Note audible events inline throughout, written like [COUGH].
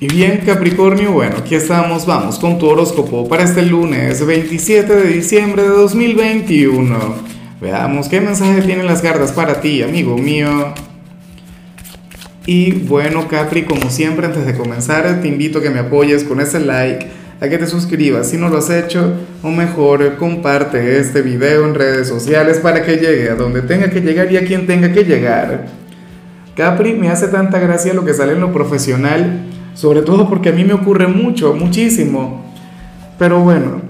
Y bien Capricornio, bueno, aquí estamos, vamos con tu horóscopo para este lunes 27 de diciembre de 2021. Veamos qué mensaje tienen las cartas para ti, amigo mío. Y bueno Capri, como siempre antes de comenzar te invito a que me apoyes con ese like, a que te suscribas si no lo has hecho, o mejor comparte este video en redes sociales para que llegue a donde tenga que llegar y a quien tenga que llegar. Capri, me hace tanta gracia lo que sale en lo profesional sobre todo porque a mí me ocurre mucho, muchísimo. Pero bueno,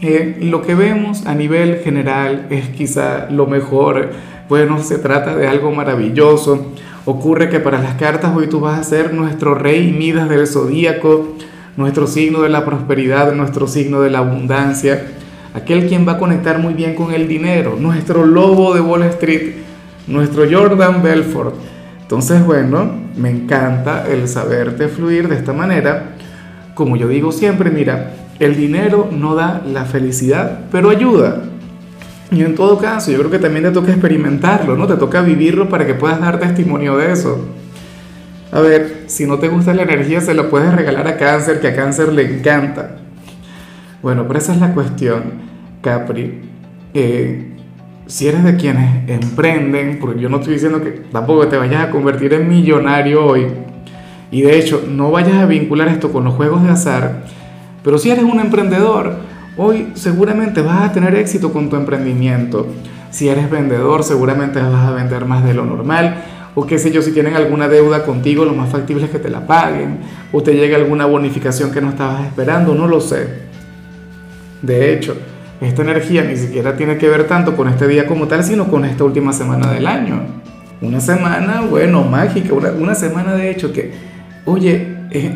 eh, lo que vemos a nivel general es quizá lo mejor. Bueno, se trata de algo maravilloso. Ocurre que para las cartas hoy tú vas a ser nuestro rey Midas del zodíaco, nuestro signo de la prosperidad, nuestro signo de la abundancia, aquel quien va a conectar muy bien con el dinero, nuestro lobo de Wall Street, nuestro Jordan Belfort entonces, bueno, me encanta el saberte fluir de esta manera. Como yo digo siempre, mira, el dinero no da la felicidad, pero ayuda. Y en todo caso, yo creo que también te toca experimentarlo, ¿no? Te toca vivirlo para que puedas dar testimonio de eso. A ver, si no te gusta la energía, se la puedes regalar a cáncer, que a cáncer le encanta. Bueno, pero esa es la cuestión, Capri. Eh, si eres de quienes emprenden, porque yo no estoy diciendo que tampoco te vayas a convertir en millonario hoy, y de hecho no vayas a vincular esto con los juegos de azar, pero si eres un emprendedor, hoy seguramente vas a tener éxito con tu emprendimiento. Si eres vendedor, seguramente vas a vender más de lo normal. O qué sé yo, si tienen alguna deuda contigo, lo más factible es que te la paguen. O te llegue alguna bonificación que no estabas esperando, no lo sé. De hecho, esta energía ni siquiera tiene que ver tanto con este día como tal, sino con esta última semana del año. Una semana, bueno, mágica, una, semana de hecho que, oye, eh,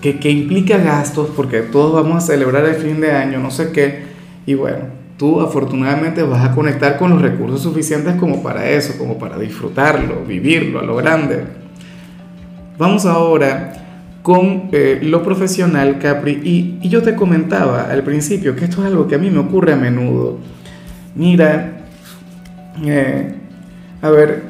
que, que implica gastos, porque todos vamos a celebrar el fin de año, no sé qué, y bueno, tú afortunadamente vas a conectar con los recursos suficientes como para eso, como para disfrutarlo, vivirlo a lo grande. Vamos ahora con eh, lo profesional, Capri. Y, yo te comentaba al principio que esto es algo que a mí me ocurre a menudo. Mira, eh, a ver,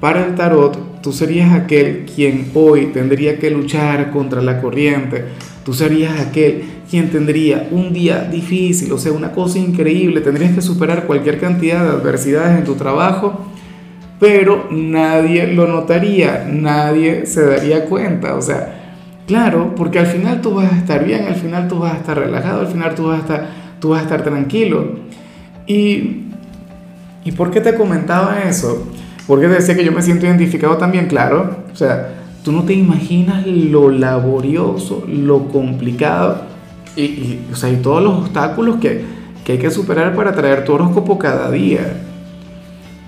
para el tarot, tú serías aquel quien hoy tendría que luchar contra la corriente. Tú serías aquel quien tendría un día difícil, o sea, una cosa increíble. Tendrías que superar cualquier cantidad de adversidades en tu trabajo pero nadie lo notaría, nadie se daría cuenta. O sea, Claro, porque al final tú vas a estar bien, al final tú vas a estar relajado, al final tú vas a estar, tú vas a estar tranquilo. Y, ¿Y por qué te comentaba eso? Porque te decía que yo me siento identificado también, claro. O sea, tú no te imaginas lo laborioso, lo complicado y, o sea, y todos los obstáculos que, que, hay que superar para traer tu horóscopo cada día.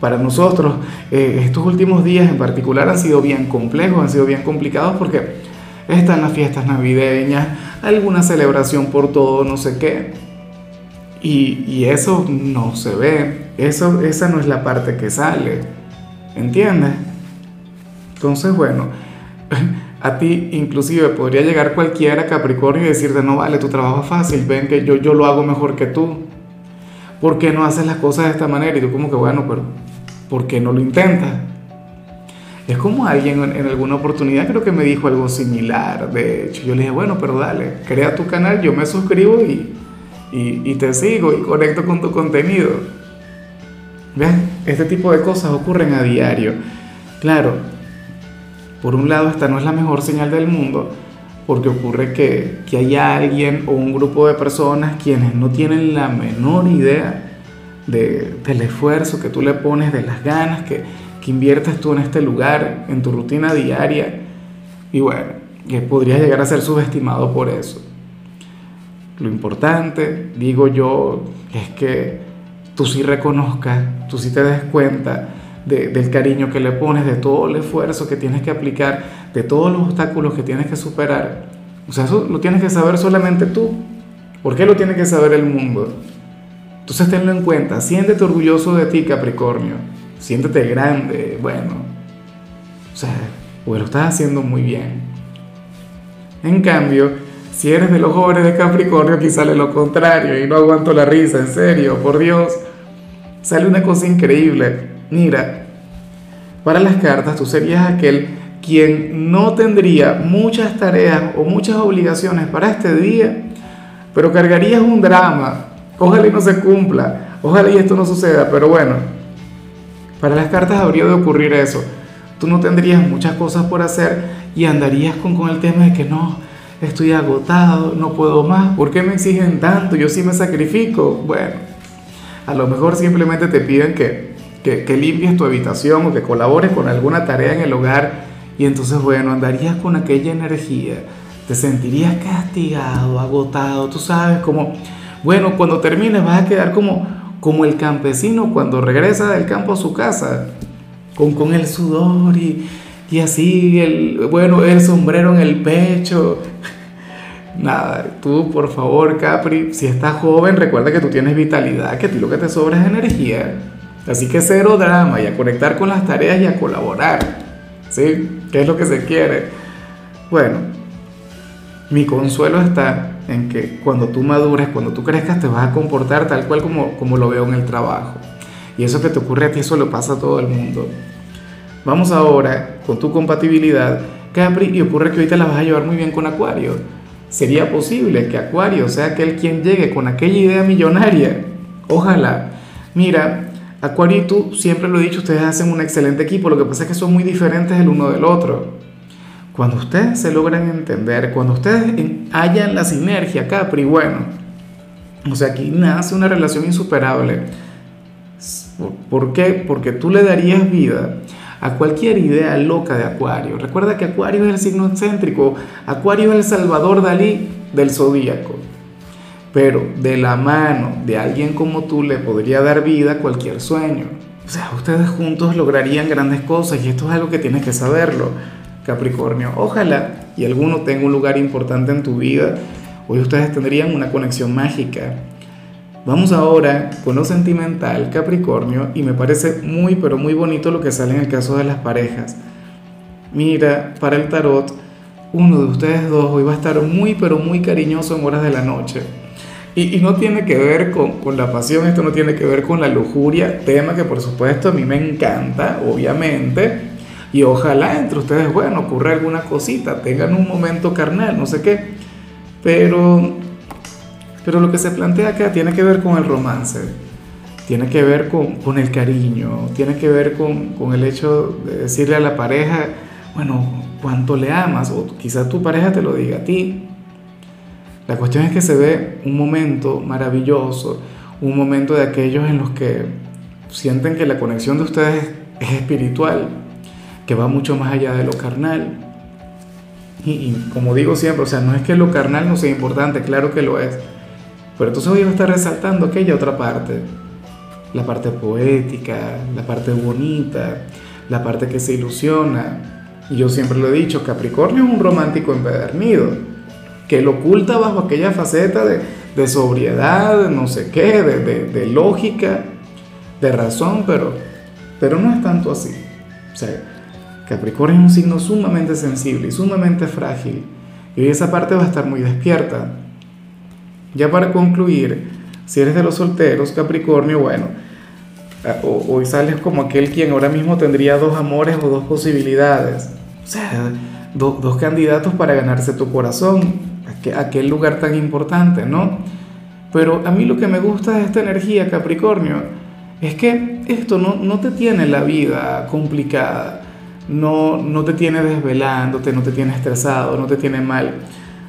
Para nosotros, eh, estos últimos días en particular han sido bien complejos, han sido bien complicados porque están las fiestas navideñas, alguna celebración por todo, no sé qué. Y, eso no se ve, eso, esa no es la parte que sale, ¿entiendes? Entonces, bueno, [LAUGHS] a ti inclusive podría llegar cualquiera Capricornio y decirte, no vale, tu trabajo es fácil, ven que yo, yo lo hago mejor que tú. ¿Por qué no haces las cosas de esta manera? Y tú como que, bueno, pero ¿por qué no lo intentas? Es como alguien en, alguna oportunidad creo que me dijo algo similar. De hecho, yo le dije, bueno, pero dale, crea tu canal, yo me suscribo y, y, te sigo y conecto con tu contenido. ¿Ves? Este tipo de cosas ocurren a diario. Claro, por un lado esta no es la mejor señal del mundo, porque ocurre que, que hay alguien o un grupo de personas quienes no tienen la menor idea de, del esfuerzo que tú le pones, de las ganas que que inviertas tú en este lugar, en tu rutina diaria, y bueno, que podrías llegar a ser subestimado por eso. Lo importante, digo yo, es que tú sí reconozcas, tú sí te des cuenta del cariño que le pones, de todo el esfuerzo que tienes que aplicar, de todos los obstáculos que tienes que superar. O sea, eso lo tienes que saber solamente tú. ¿Por qué lo tiene que saber el mundo? Entonces tenlo en cuenta, siéntete orgulloso de ti, Capricornio siéntete grande, bueno, o sea, lo estás haciendo muy bien. En cambio, si eres de los jóvenes de Capricornio, aquí sale lo contrario y no aguanto la risa, en serio, por Dios. Sale una cosa increíble. Mira, para las cartas tú serías aquel quien no tendría muchas tareas o muchas obligaciones para este día, pero cargarías un drama. Ojalá y no se cumpla, ojalá y esto no suceda, pero bueno, para las cartas habría de ocurrir eso. Tú no tendrías muchas cosas por hacer y andarías con, el tema de que no, estoy agotado, no puedo más, ¿por qué me exigen tanto? Yo sí me sacrifico. Bueno, a lo mejor simplemente te piden que, que, que limpies tu habitación o que colabores con alguna tarea en el hogar y entonces, bueno, andarías con aquella energía, te sentirías castigado, agotado, tú sabes, como, bueno, cuando termines vas a quedar como, como el campesino cuando regresa del campo a su casa, con, con el sudor y, y así, el, bueno, el sombrero en el pecho. [LAUGHS] Nada, tú por favor, Capri, si estás joven, recuerda que tú tienes vitalidad, que a lo que te sobra es energía. Así que cero drama y a conectar con las tareas y a colaborar. ¿Sí? ¿Qué es lo que se quiere? Bueno, mi consuelo está en que cuando tú madures, cuando tú crezcas, te vas a comportar tal cual como, como lo veo en el trabajo. Y eso que te ocurre a ti, eso lo pasa a todo el mundo. Vamos ahora con tu compatibilidad, Capri, y ocurre que ahorita la vas a llevar muy bien con Acuario. Sería posible que Acuario sea aquel quien llegue con aquella idea millonaria. Ojalá. Mira, Acuario y tú, siempre lo he dicho, ustedes hacen un excelente equipo, lo que pasa es que son muy diferentes el uno del otro. Cuando ustedes se logran entender, cuando ustedes hallan la sinergia, Capri, bueno, o sea, aquí nace una relación insuperable. ¿Por qué? Porque tú le darías vida a cualquier idea loca de Acuario. Recuerda que Acuario es el signo excéntrico, Acuario es el Salvador Dalí del zodíaco pero de la mano de alguien como tú le podría dar vida a cualquier sueño. O sea, ustedes juntos lograrían grandes cosas y esto es algo que tienes que saberlo, Capricornio. Ojalá y alguno tenga un lugar importante en tu vida. Hoy ustedes tendrían una conexión mágica. Vamos ahora con lo sentimental, Capricornio, y me parece muy, pero muy bonito lo que sale en el caso de las parejas. Mira, para el tarot, uno de ustedes dos hoy va a estar muy, pero muy cariñoso en horas de la noche y, no tiene que ver con, con, la pasión, esto no tiene que ver con la lujuria, tema que por supuesto a mí me encanta, obviamente, y ojalá entre ustedes, bueno, ocurra alguna cosita, tengan un momento carnal, no sé qué, pero, pero lo que se plantea acá tiene que ver con el romance, tiene que ver con, con el cariño, tiene que ver con, con el hecho de decirle a la pareja, bueno, cuánto le amas, o quizás tu pareja te lo diga a ti, la cuestión es que se ve un momento maravilloso, un momento de aquellos en los que sienten que la conexión de ustedes es espiritual, que va mucho más allá de lo carnal. Y, como digo siempre, o sea, no es que lo carnal no sea importante, claro que lo es, pero entonces hoy va a estar resaltando aquella otra parte, la parte poética, la parte bonita, la parte que se ilusiona. Y yo siempre lo he dicho, Capricornio es un romántico empedernido que lo oculta bajo aquella faceta de, de sobriedad, no sé qué, de, de, lógica, de razón, pero, pero no es tanto así. O sea, Capricornio es un signo sumamente sensible y sumamente frágil, y hoy esa parte va a estar muy despierta. Ya para concluir, si eres de los solteros, Capricornio, bueno, hoy sales como aquel quien ahora mismo tendría dos amores o dos posibilidades. O sea, dos candidatos para ganarse tu corazón aquel lugar tan importante, ¿no? Pero a mí lo que me gusta de esta energía, Capricornio, es que esto no, no te tiene la vida complicada, no, no te tiene desvelándote, no te tiene estresado, no te tiene mal,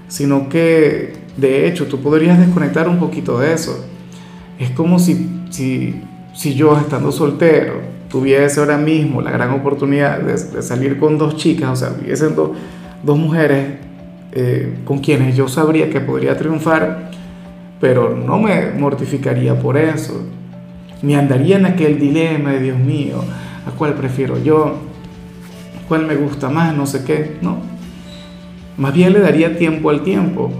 sino que de hecho tú podrías desconectar un poquito de eso. Es como si, si, si yo estando soltero tuviese ahora mismo la gran oportunidad de, salir con dos chicas, o sea, hubiesen dos, dos mujeres eh, con quienes yo sabría que podría triunfar, pero no me mortificaría por eso, ni andaría en aquel dilema de Dios mío, a cuál prefiero yo, cuál me gusta más, no sé qué, no. Más bien le daría tiempo al tiempo,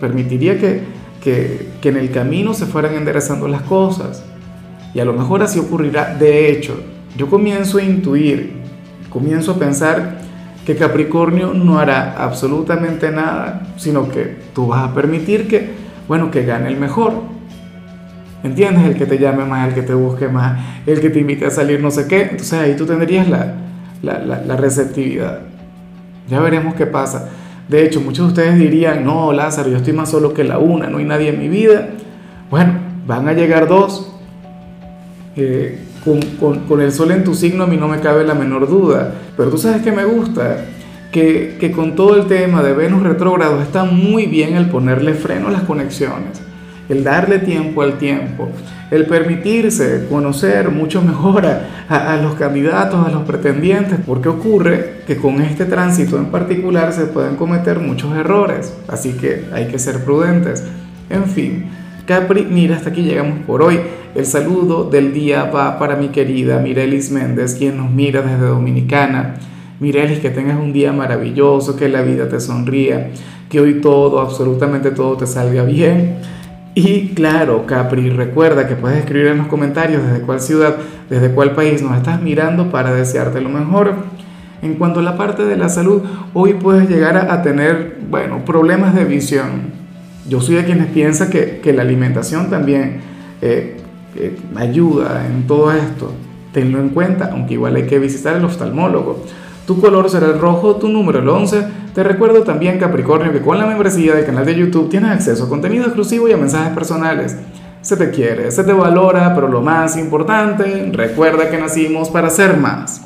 permitiría que, que, que en el camino se fueran enderezando las cosas, y a lo mejor así ocurrirá. De hecho, yo comienzo a intuir, comienzo a pensar que Capricornio no hará absolutamente nada, sino que tú vas a permitir que, bueno, que gane el mejor. ¿Entiendes? El que te llame más, el que te busque más, el que te invite a salir no sé qué. Entonces ahí tú tendrías la, la, receptividad. Ya veremos qué pasa. De hecho, muchos de ustedes dirían, no, Lázaro, yo estoy más solo que la una, no hay nadie en mi vida. Bueno, van a llegar dos. Eh, con, con, con, el sol en tu signo a mí no me cabe la menor duda. Pero tú sabes que me gusta, que, que con todo el tema de Venus retrógrado está muy bien el ponerle freno a las conexiones, el darle tiempo al tiempo, el permitirse conocer mucho mejor a, los candidatos, a los pretendientes, porque ocurre que con este tránsito en particular se pueden cometer muchos errores, así que hay que ser prudentes. En fin, Capri, mira, hasta aquí llegamos por hoy. El saludo del día va para mi querida Mirelis Méndez, quien nos mira desde Dominicana. Mirelis, que tengas un día maravilloso, que la vida te sonría, que hoy todo, absolutamente todo te salga bien. Y claro, Capri, recuerda que puedes escribir en los comentarios desde cuál ciudad, desde cuál país nos estás mirando para desearte lo mejor. En cuanto a la parte de la salud, hoy puedes llegar a, tener, bueno, problemas de visión yo soy de quienes piensan que, que la alimentación también eh, eh, ayuda en todo esto. Tenlo en cuenta, aunque igual hay que visitar el oftalmólogo. Tu color será el rojo, tu número el 11. Te recuerdo también, Capricornio, que con la membresía del canal de YouTube tienes acceso a contenido exclusivo y a mensajes personales. Se te quiere, se te valora, pero lo más importante, recuerda que nacimos para ser más.